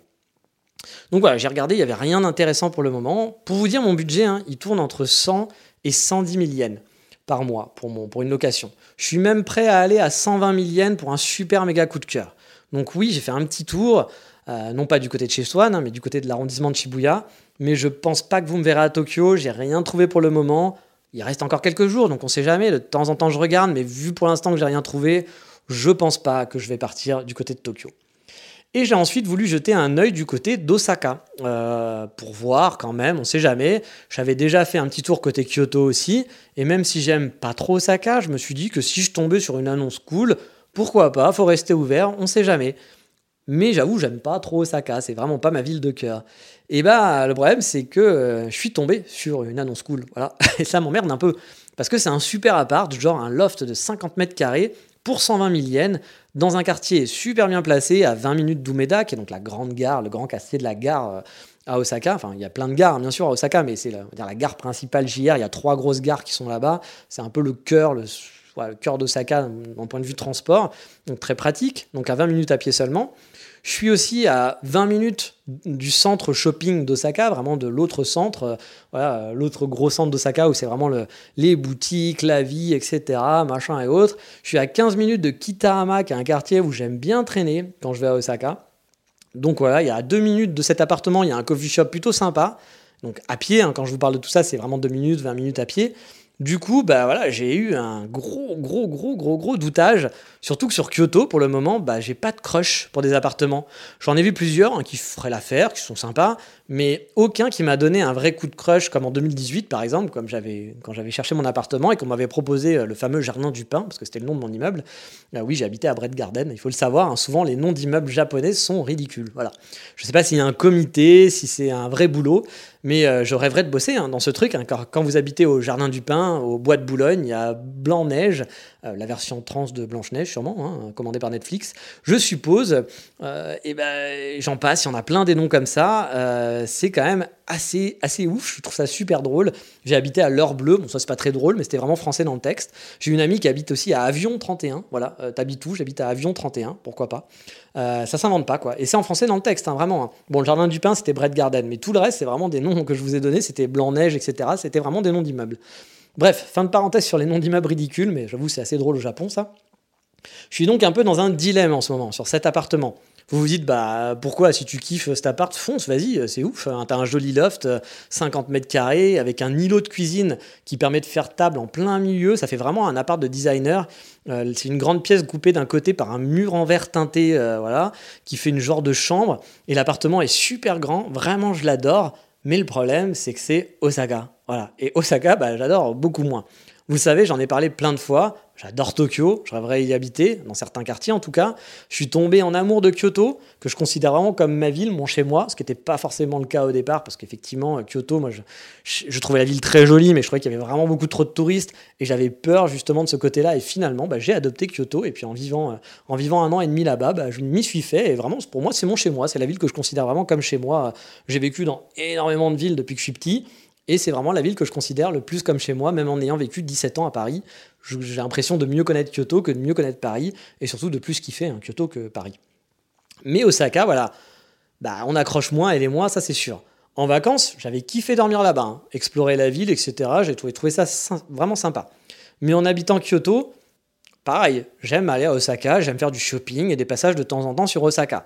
Donc voilà, j'ai regardé, il n'y avait rien d'intéressant pour le moment. Pour vous dire, mon budget, hein, il tourne entre 100 et 110 000 yens par mois pour, une location. Je suis même prêt à aller à 120 000 yens pour un super méga coup de cœur. Donc oui, j'ai fait un petit tour, euh, non pas du côté de chez Swan, hein, mais du côté de l'arrondissement de Shibuya. Mais je pense pas que vous me verrez à Tokyo, j'ai rien trouvé pour le moment. Il reste encore quelques jours, donc on sait jamais. De temps en temps, je regarde, mais vu pour l'instant que j'ai rien trouvé, je pense pas que je vais partir du côté de Tokyo. Et j'ai ensuite voulu jeter un œil du côté d'Osaka euh, pour voir quand même, on sait jamais. J'avais déjà fait un petit tour côté Kyoto aussi, et même si j'aime pas trop Osaka, je me suis dit que si je tombais sur une annonce cool, pourquoi pas, faut rester ouvert, on sait jamais. Mais j'avoue, j'aime pas trop Osaka, c'est vraiment pas ma ville de cœur. Et bah, le problème, c'est que euh, je suis tombé sur une annonce cool, voilà. Et ça m'emmerde un peu. Parce que c'est un super appart, genre un loft de 50 mètres carrés pour 120 000 yens, dans un quartier super bien placé, à 20 minutes d'Umeda, qui est donc la grande gare, le grand quartier de la gare euh, à Osaka. Enfin, il y a plein de gares, bien sûr, à Osaka, mais c'est la, la, gare principale JR. Il y a trois grosses gares qui sont là-bas. C'est un peu le cœur, le le cœur d'Osaka d'un point de vue transport, donc très pratique, donc à 20 minutes à pied seulement. Je suis aussi à 20 minutes du centre shopping d'Osaka, vraiment de l'autre centre, euh, voilà, l'autre gros centre d'Osaka où c'est vraiment le, les boutiques, la vie, etc., machin et autres. Je suis à 15 minutes de Kitahama, qui est un quartier où j'aime bien traîner quand je vais à Osaka. Donc voilà, il y a 2 minutes de cet appartement, il y a un coffee shop plutôt sympa. Donc à pied, hein, quand je vous parle de tout ça, c'est vraiment 2 minutes, 20 minutes à pied. Du coup, bah voilà, j'ai eu un gros, gros, gros, gros, gros doutage. Surtout que sur Kyoto, pour le moment, bah j'ai pas de crush pour des appartements. J'en ai vu plusieurs hein, qui feraient l'affaire, qui sont sympas, mais aucun qui m'a donné un vrai coup de crush, comme en 2018 par exemple, comme quand j'avais cherché mon appartement et qu'on m'avait proposé euh, le fameux jardin du pain, parce que c'était le nom de mon immeuble. Bah oui, j'ai habité à Brett Garden. Il faut le savoir. Hein, souvent, les noms d'immeubles japonais sont ridicules. Voilà. Je sais pas s'il y a un comité, si c'est un vrai boulot. Mais euh, je rêverais de bosser hein, dans ce truc. Hein, quand, vous habitez au Jardin du Pin, au Bois de Boulogne, il y a Blanc-Neige, euh, la version trans de Blanche-Neige sûrement, hein, commandée par Netflix, je suppose. Euh, et ben, j'en passe, il y en a plein des noms comme ça. c'est quand même assez, assez ouf, je trouve ça super drôle. J'ai habité à l'heure bleue, bon ça c'est pas très drôle, mais c'était vraiment français dans le texte. J'ai une amie qui habite aussi à Avion 31, voilà, t'habites où? J'habite à Avion 31, pourquoi pas. Euh, ça s'invente pas, quoi. Et c'est en français dans le texte, hein, vraiment. Hein. Bon, le jardin du pain, c'était Brett Garden, mais tout le reste, c'est vraiment des noms que je vous ai donnés. C'était Blanc-Neige, etc. C'était vraiment des noms d'immeubles. Bref, fin de parenthèse sur les noms d'immeubles ridicules, mais j'avoue, c'est assez drôle au Japon, ça. Je suis donc un peu dans un dilemme en ce moment sur cet appartement. Vous vous dites, bah pourquoi si tu kiffes cet appart, fonce, vas-y, c'est ouf. Hein. T'as un joli loft, 50 mètres carrés, avec un îlot de cuisine qui permet de faire table en plein milieu. Ça fait vraiment un appart de designer. Euh, c'est une grande pièce coupée d'un côté par un mur en verre teinté, euh, voilà, qui fait une genre de chambre. Et l'appartement est super grand, vraiment je l'adore. Mais le problème, c'est que c'est Osaka. Voilà. Et Osaka, bah, j'adore beaucoup moins. Vous savez, j'en ai parlé plein de fois. J'adore Tokyo, je rêverais y habiter, dans certains quartiers en tout cas. Je suis tombé en amour de Kyoto, que je considère vraiment comme ma ville, mon chez-moi, ce qui n'était pas forcément le cas au départ, parce qu'effectivement, Kyoto, moi, je, je, trouvais la ville très jolie, mais je trouvais qu'il y avait vraiment beaucoup trop de touristes, et j'avais peur justement de ce côté-là. Et finalement, bah, j'ai adopté Kyoto, et puis en vivant, euh, en vivant un an et demi là-bas, bah, je m'y suis fait, et vraiment, pour moi, c'est mon chez-moi, c'est la ville que je considère vraiment comme chez moi. J'ai vécu dans énormément de villes depuis que je suis petit. Et c'est vraiment la ville que je considère le plus comme chez moi, même en ayant vécu 17 ans à Paris. J'ai l'impression de mieux connaître Kyoto que de mieux connaître Paris, et surtout de plus kiffer hein, Kyoto que Paris. Mais Osaka, voilà, bah, on accroche moins, elle et moi, ça c'est sûr. En vacances, j'avais kiffé dormir là-bas, hein, explorer la ville, etc. J'ai trouvé, trouvé ça vraiment sympa. Mais en habitant Kyoto, pareil, j'aime aller à Osaka, j'aime faire du shopping et des passages de temps en temps sur Osaka.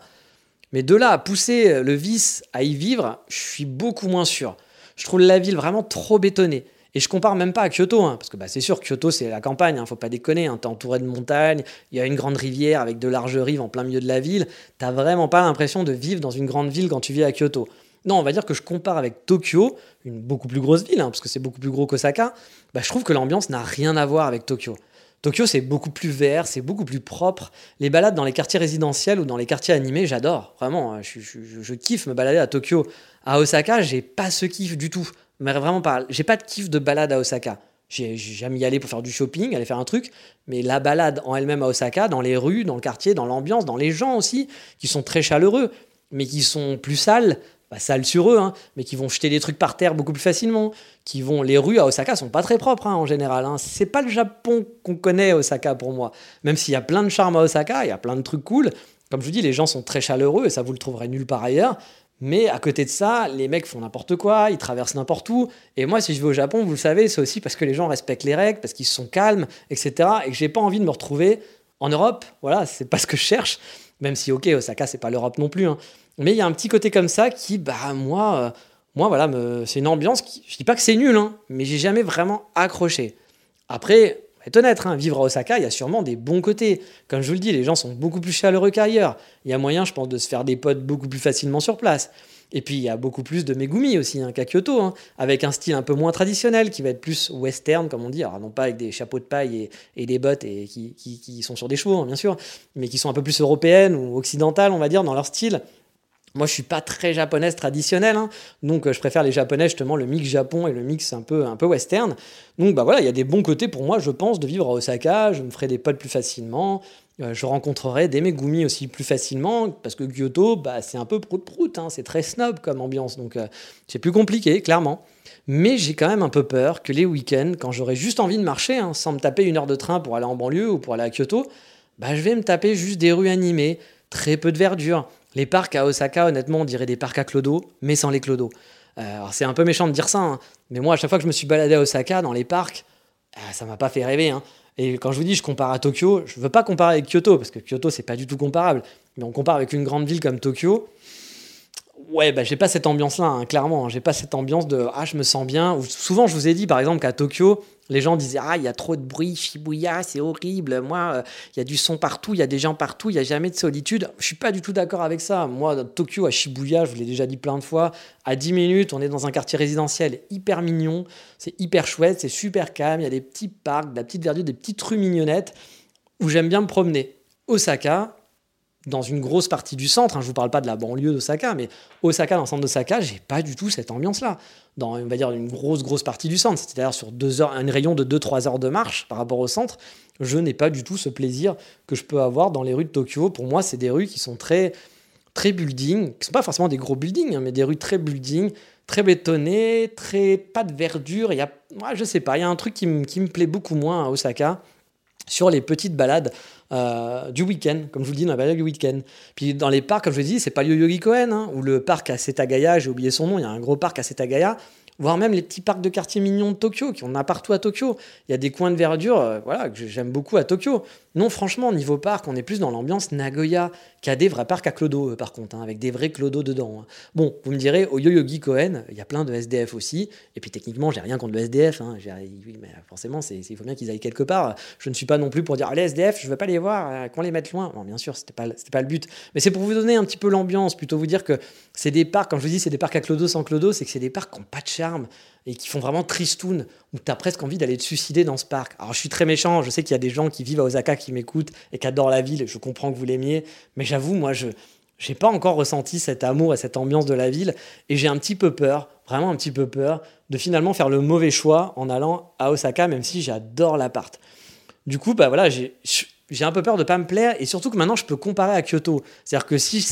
Mais de là à pousser le vice à y vivre, je suis beaucoup moins sûr je trouve la ville vraiment trop bétonnée. Et je compare même pas à Kyoto, hein, parce que bah, c'est sûr, Kyoto c'est la campagne, ne hein, faut pas déconner, hein, es entouré de montagnes, il y a une grande rivière avec de larges rives en plein milieu de la ville, t'as vraiment pas l'impression de vivre dans une grande ville quand tu vis à Kyoto. Non, on va dire que je compare avec Tokyo, une beaucoup plus grosse ville, parce que c'est beaucoup plus gros qu'Osaka, bah, je trouve que l'ambiance n'a rien à voir avec Tokyo. Tokyo, c'est beaucoup plus vert, c'est beaucoup plus propre. Les balades dans les quartiers résidentiels ou dans les quartiers animés, j'adore. Vraiment, je, kiffe me balader à Tokyo. À Osaka, j'ai pas ce kiff du tout. Mais vraiment pas. J'ai pas de kiff de balade à Osaka. J'ai jamais y aller pour faire du shopping, aller faire un truc. Mais la balade en elle-même à Osaka, dans les rues, dans le quartier, dans l'ambiance, dans les gens aussi, qui sont très chaleureux, mais qui sont plus sales, sales sur eux, hein, mais qui vont jeter des trucs par terre beaucoup plus facilement, qui vont. Les rues à Osaka sont pas très propres hein, en général. Hein. C'est pas le Japon qu'on connaît Osaka pour moi. Même s'il y a plein de charme à Osaka, il y a plein de trucs cool. Comme je vous dis, les gens sont très chaleureux et ça vous le trouverez nulle part ailleurs. Mais à côté de ça, les mecs font n'importe quoi, ils traversent n'importe où. Et moi, si je vais au Japon, vous le savez, c'est aussi parce que les gens respectent les règles, parce qu'ils sont calmes, etc. Et que j'ai pas envie de me retrouver en Europe. Voilà, c'est pas ce que je cherche. Même si, ok, Osaka, c'est pas l'Europe non plus. Hein. Mais il y a un petit côté comme ça qui, bah, moi, euh, moi voilà, c'est une ambiance qui. Je dis pas que c'est nul, hein, mais j'ai jamais vraiment accroché. Après, être honnête, hein, vivre à Osaka, il y a sûrement des bons côtés. Comme je vous le dis, les gens sont beaucoup plus chaleureux qu'ailleurs. Il y a moyen, je pense, de se faire des potes beaucoup plus facilement sur place. Et puis il y a beaucoup plus de Megumi aussi hein, qu'à Kyoto, hein, avec un style un peu moins traditionnel qui va être plus western, comme on dit. Alors non pas avec des chapeaux de paille et, des bottes et qui, qui, sont sur des chevaux, hein, bien sûr, mais qui sont un peu plus européennes ou occidentales, on va dire, dans leur style. Moi, je suis pas très japonaise traditionnelle, donc euh, je préfère les japonais justement le mix Japon et le mix un peu un peu western. Donc bah voilà, il y a des bons côtés pour moi, je pense, de vivre à Osaka. Je me ferai des potes plus facilement. Euh, je rencontrerai des Megumi aussi plus facilement, parce que Kyoto, bah, c'est un peu prout-prout, hein, c'est très snob comme ambiance, donc euh, c'est plus compliqué, clairement. Mais j'ai quand même un peu peur que les week-ends, quand j'aurai juste envie de marcher, hein, sans me taper une heure de train pour aller en banlieue ou pour aller à Kyoto, bah, je vais me taper juste des rues animées, très peu de verdure. Les parcs à Osaka, honnêtement, on dirait des parcs à clodo, mais sans les clodos. Euh, alors c'est un peu méchant de dire ça, hein, mais moi, à chaque fois que je me suis baladé à Osaka, dans les parcs, ça m'a pas fait rêver. Et quand je vous dis je compare à Tokyo, je veux pas comparer avec Kyoto parce que Kyoto c'est pas du tout comparable. Mais on compare avec une grande ville comme Tokyo. Ouais, bah j'ai pas cette ambiance-là, hein, clairement. Hein. j'ai pas cette ambiance de ah je me sens bien. Souvent je vous ai dit par exemple qu'à Tokyo, les gens disaient Ah, il y a trop de bruit, Shibuya, c'est horrible. Moi, euh, il y a du son partout, il y a des gens partout, il n'y a jamais de solitude. Je suis pas du tout d'accord avec ça. Moi, Tokyo, à Shibuya, je vous l'ai déjà dit plein de fois, à 10 minutes, on est dans un quartier résidentiel hyper mignon, c'est hyper chouette, c'est super calme, il y a des petits parcs, de la petite verdure, des petites rues mignonnettes où j'aime bien me promener. Osaka, dans une grosse partie du centre, hein, je ne vous parle pas de la banlieue d'Osaka, mais Osaka, dans le centre d'Osaka, j'ai pas du tout cette ambiance-là. Dans, on va dire, une grosse, grosse partie du centre, c'est-à-dire sur deux heures, un rayon de 2-3 heures de marche par rapport au centre, je n'ai pas du tout ce plaisir que je peux avoir dans les rues de Tokyo. Pour moi, c'est des rues qui sont très, très building, qui sont pas forcément des gros buildings, hein, mais des rues très building, très bétonnées, très pas de verdure. Il y a, moi, je sais pas, il y a un truc qui me plaît beaucoup moins à Osaka sur les petites balades euh, du week-end, comme je vous le dis, dans la balade du week-end. Puis dans les parcs, comme je vous dis, c'est pas le Yogi Koen, hein, ou le parc à Setagaya, j'ai oublié son nom, il y a un gros parc à Setagaya. voire même les petits parcs de quartier mignons de Tokyo, qui en a partout à Tokyo. Il y a des coins de verdure euh, voilà, que j'aime beaucoup à Tokyo. Non, franchement, niveau parc, on est plus dans l'ambiance Nagoya, qui a des vrais parcs à clodo, euh, par contre, hein, avec des vrais clodos dedans. Hein. Bon, vous me direz, au Yoyogi Koen, il y a plein de SDF aussi, et puis techniquement, j'ai rien contre le SDF, hein. oui, mais forcément, il faut bien qu'ils aillent quelque part. Je ne suis pas non plus pour dire, les SDF, je ne veux pas les voir, euh, qu'on les mette loin. Bon, bien sûr, c'était pas, pas le but, mais c'est pour vous donner un petit peu l'ambiance, plutôt vous dire que c'est des parcs, quand je vous dis c'est des parcs à clodo sans clodo, c'est que c'est des parcs qui n'ont pas de charme, et qui font vraiment tristoun, où tu as presque envie d'aller te suicider dans ce parc. Alors je suis très méchant, je sais qu'il y a des gens qui vivent à Osaka qui m'écoutent et qui adorent la ville, je comprends que vous l'aimiez, mais j'avoue, moi, je n'ai pas encore ressenti cet amour et cette ambiance de la ville, et j'ai un petit peu peur, vraiment un petit peu peur, de finalement faire le mauvais choix en allant à Osaka, même si j'adore l'appart. Du coup, bah voilà, j'ai j'ai un peu peur de pas me plaire et surtout que maintenant je peux comparer à Kyoto. C'est-à-dire que si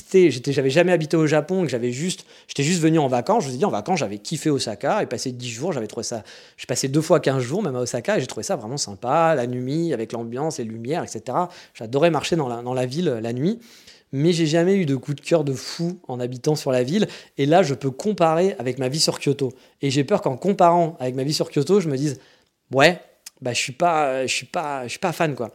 j'avais jamais habité au Japon, que j'avais juste, j'étais juste venu en vacances, je vous ai dit en vacances j'avais kiffé Osaka et passé 10 jours, j'avais trouvé ça, j'ai passé deux fois 15 jours même à Osaka et j'ai trouvé ça vraiment sympa, la nuit avec l'ambiance, les lumières, etc. J'adorais marcher dans la, dans la ville la nuit, mais j'ai jamais eu de coup de cœur de fou en habitant sur la ville et là je peux comparer avec ma vie sur Kyoto et j'ai peur qu'en comparant avec ma vie sur Kyoto je me dise ouais bah je suis pas, je suis pas, je suis pas fan quoi.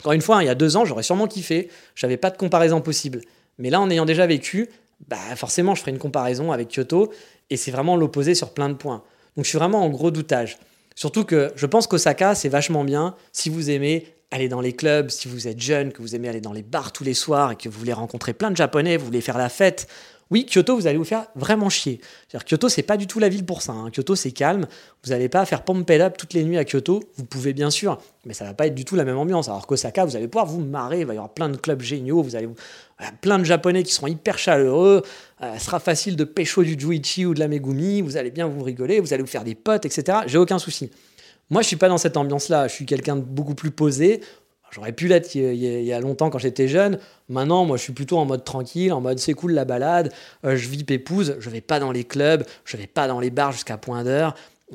Encore une fois, il y a deux ans, j'aurais sûrement kiffé, j'avais pas de comparaison possible. Mais là, en ayant déjà vécu, bah forcément, je ferai une comparaison avec Kyoto, et c'est vraiment l'opposé sur plein de points. Donc je suis vraiment en gros doutage. Surtout que je pense qu'Osaka, c'est vachement bien si vous aimez aller dans les clubs, si vous êtes jeune, que vous aimez aller dans les bars tous les soirs et que vous voulez rencontrer plein de Japonais, vous voulez faire la fête. Oui, Kyoto, vous allez vous faire vraiment chier. cest Kyoto, c'est pas du tout la ville pour ça. Hein. Kyoto, c'est calme. Vous n'allez pas faire pump it up toutes les nuits à Kyoto. Vous pouvez bien sûr, mais ça va pas être du tout la même ambiance. Alors qu'Osaka, vous allez pouvoir vous marrer. Il va y avoir plein de clubs géniaux. Vous allez plein de Japonais qui seront hyper chaleureux. Euh, ce sera facile de pécho du Juichi ou de la Megumi. Vous allez bien vous rigoler. Vous allez vous faire des potes, etc. J'ai aucun souci. Moi, je suis pas dans cette ambiance-là. Je suis quelqu'un de beaucoup plus posé. J'aurais pu l'être il, y a longtemps quand j'étais jeune. Maintenant, moi, je suis plutôt en mode tranquille, en mode c'est cool la balade, euh, je vis pépouse, je vais pas dans les clubs, je vais pas dans les bars jusqu'à point d'heure.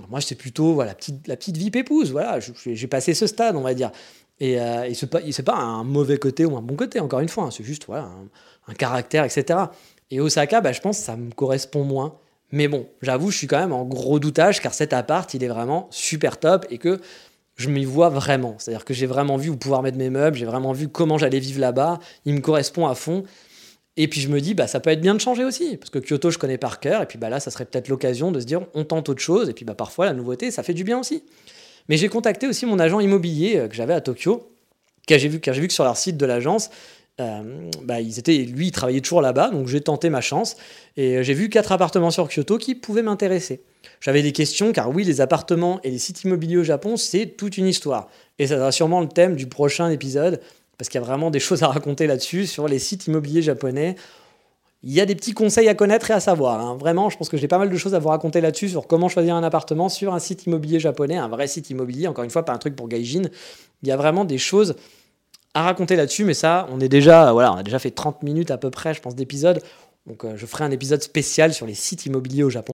Moi, c'est plutôt voilà, la, petite, la petite vie. Voilà, j'ai passé ce stade, on va dire. Et, euh, et c'est pas, pas un mauvais côté ou un bon côté, encore une fois. Hein. c'est juste voilà, un, caractère, etc. Et Osaka, bah, je pense que ça me correspond moins. Mais bon, j'avoue, je suis quand même en gros doutage car cet appart, il est vraiment super top et que je m'y vois vraiment. C'est-à-dire que j'ai vraiment vu où pouvoir mettre mes meubles, j'ai vraiment vu comment j'allais vivre là-bas, il me correspond à fond. Et puis je me dis, bah, ça peut être bien de changer aussi, parce que Kyoto, je connais par cœur, et puis bah, là, ça serait peut-être l'occasion de se dire, on tente autre chose, et puis bah, parfois, la nouveauté, ça fait du bien aussi. Mais j'ai contacté aussi mon agent immobilier euh, que j'avais à Tokyo, car j'ai vu, j'ai vu que sur leur site de l'agence, euh, bah, ils étaient, lui, il travaillait toujours là-bas, donc j'ai tenté ma chance, et euh, j'ai vu quatre appartements sur Kyoto qui pouvaient m'intéresser. J'avais des questions car oui, les appartements et les sites immobiliers au Japon, c'est toute une histoire. Et ça sera sûrement le thème du prochain épisode, parce qu'il y a vraiment des choses à raconter là-dessus, sur les sites immobiliers japonais. Il y a des petits conseils à connaître et à savoir. Hein. Vraiment, je pense que j'ai pas mal de choses à vous raconter là-dessus, sur comment choisir un appartement sur un site immobilier japonais, un vrai site immobilier, encore une fois, pas un truc pour Gaijin. Il y a vraiment des choses à raconter là-dessus, mais ça, on est déjà, voilà, on a déjà fait 30 minutes à peu près, je pense, d'épisode. Donc, euh, je ferai un épisode spécial sur les sites immobiliers au Japon.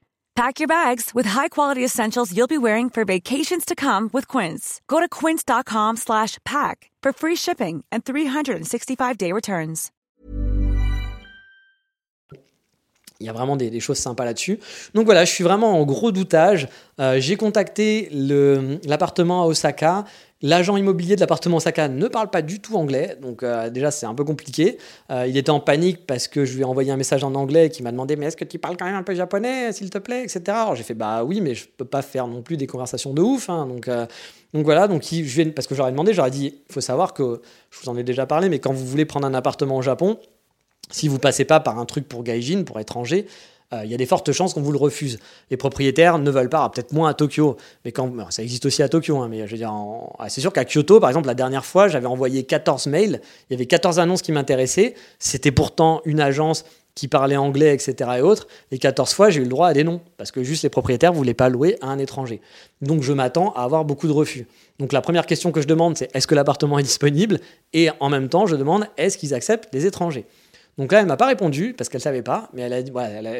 Pack your bags with high-quality essentials you'll be wearing for vacations to come with Quince. Go to quince.com slash pack for free shipping and 365-day returns. Il y a vraiment des, des choses sympas là-dessus. Donc voilà, je suis vraiment en gros doutage. Euh, J'ai contacté l'appartement à Osaka L'agent immobilier de l'appartement Osaka ne parle pas du tout anglais, donc euh, déjà c'est un peu compliqué. Euh, il était en panique parce que je lui ai envoyé un message en anglais qui m'a demandé mais est-ce que tu parles quand même un peu japonais s'il te plaît, etc. Alors j'ai fait bah oui mais je peux pas faire non plus des conversations de ouf, hein, donc euh, donc voilà donc je vais, parce que j'aurais demandé j'aurais dit il faut savoir que je vous en ai déjà parlé mais quand vous voulez prendre un appartement au Japon si vous passez pas par un truc pour gaijin, pour étranger, il y a des fortes chances qu'on vous le refuse. Les propriétaires ne veulent pas, peut-être moins à Tokyo, mais quand ça existe aussi à Tokyo. Hein, ah, c'est sûr qu'à Kyoto, par exemple, la dernière fois, j'avais envoyé 14 mails, il y avait 14 annonces qui m'intéressaient. C'était pourtant une agence qui parlaient anglais, etc. et autres, les 14 fois, j'ai eu le droit à des noms, parce que juste les propriétaires ne voulaient pas louer à un étranger. Donc je m'attends à avoir beaucoup de refus. Donc la première question que je demande, c'est est-ce que l'appartement est disponible? Et en même temps, je demande est-ce qu'ils acceptent les étrangers? Donc là, elle m'a pas répondu parce qu'elle savait pas, mais elle, a dit,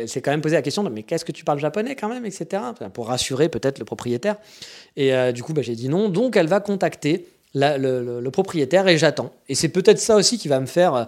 s'est quand même posé la question de mais qu'est-ce que tu parles japonais quand même, etc. Pour rassurer peut-être le propriétaire. Et euh, du coup, bah, j'ai dit non. Donc elle va contacter le, propriétaire et j'attends. Et c'est peut-être ça aussi qui va me faire euh,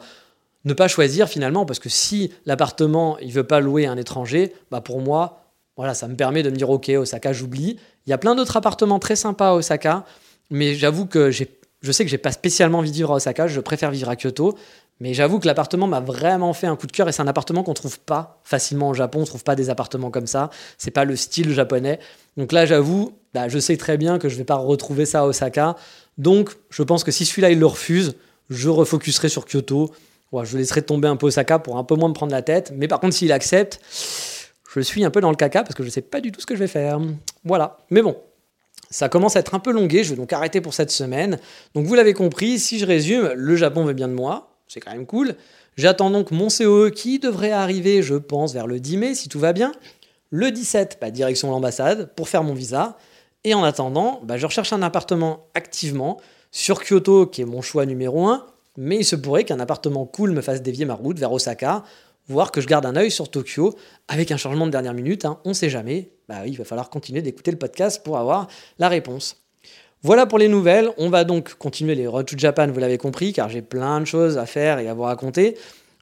ne pas choisir finalement, parce que si l'appartement il veut pas louer à un étranger, bah pour moi, voilà, ça me permet de me dire ok, Osaka, j'oublie. Il y a plein d'autres appartements très sympas à Osaka, mais j'avoue que je sais que j'ai pas spécialement envie de vivre à Osaka, je préfère vivre à Kyoto. Mais j'avoue que l'appartement m'a vraiment fait un coup de cœur et c'est un appartement qu'on trouve pas facilement au Japon. On trouve pas des appartements comme ça. C'est pas le style japonais. Donc là, j'avoue, bah, je sais très bien que je vais pas retrouver ça à Osaka. Donc, je pense que si celui-là il le refuse, je refocuserai sur Kyoto. je laisserai tomber un peu Osaka pour un peu moins me prendre la tête. Mais par contre, s'il accepte, je suis un peu dans le caca parce que je sais pas du tout ce que je vais faire. Voilà. Mais bon, ça commence à être un peu longué, je vais donc arrêter pour cette semaine. Donc vous l'avez compris, si je résume, le Japon veut bien de moi, c'est quand même cool. J'attends donc mon COE qui devrait arriver, je pense, vers le 10 mai, si tout va bien. Le 17, bah, direction l'ambassade pour faire mon visa. Et en attendant, bah, je recherche un appartement activement sur Kyoto, qui est mon choix numéro 1. Mais il se pourrait qu'un appartement cool me fasse dévier ma route vers Osaka, voire que je garde un œil sur Tokyo avec un changement de dernière minute. Hein, on ne sait jamais. Bah il va falloir continuer d'écouter le podcast pour avoir la réponse. Voilà pour les nouvelles. On va donc continuer les Road to Japan, vous l'avez compris, car j'ai plein de choses à faire et à vous raconter.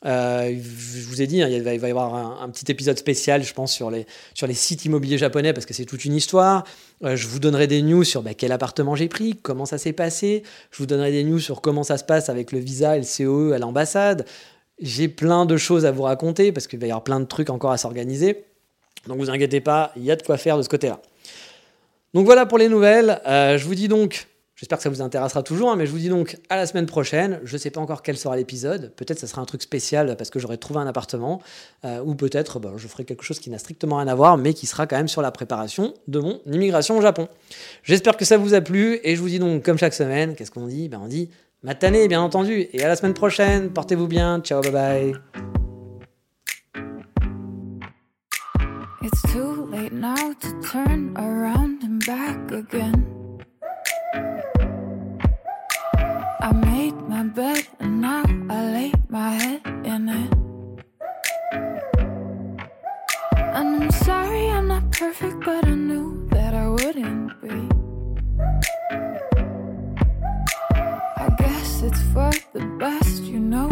Euh, je vous ai dit, hein, il, va, y avoir un, petit épisode spécial, je pense, sur les, sur les sites immobiliers japonais, parce que c'est toute une histoire. Euh, je vous donnerai des news sur bah, quel appartement j'ai pris, comment ça s'est passé. Je vous donnerai des news sur comment ça se passe avec le visa et le COE à l'ambassade. J'ai plein de choses à vous raconter, parce qu'il va y avoir plein de trucs encore à s'organiser. Donc vous inquiétez pas, il y a de quoi faire de ce côté-là. Donc voilà pour les nouvelles. Euh, je vous dis donc, j'espère que ça vous intéressera toujours, hein, mais je vous dis donc à la semaine prochaine. Je ne sais pas encore quel sera l'épisode. Peut-être ça sera un truc spécial parce que j'aurai trouvé un appartement, euh, ou peut-être bah, je ferai quelque chose qui n'a strictement rien à voir, mais qui sera quand même sur la préparation de mon immigration au Japon. J'espère que ça vous a plu et je vous dis donc comme chaque semaine, qu'est-ce qu'on dit? Ben, on dit matane bien entendu. Et à la semaine prochaine. Portez-vous bien. Ciao, bye bye. Back again. I made my bed and now I lay my head in it. And I'm sorry I'm not perfect, but I knew that I wouldn't be. I guess it's for the best, you know.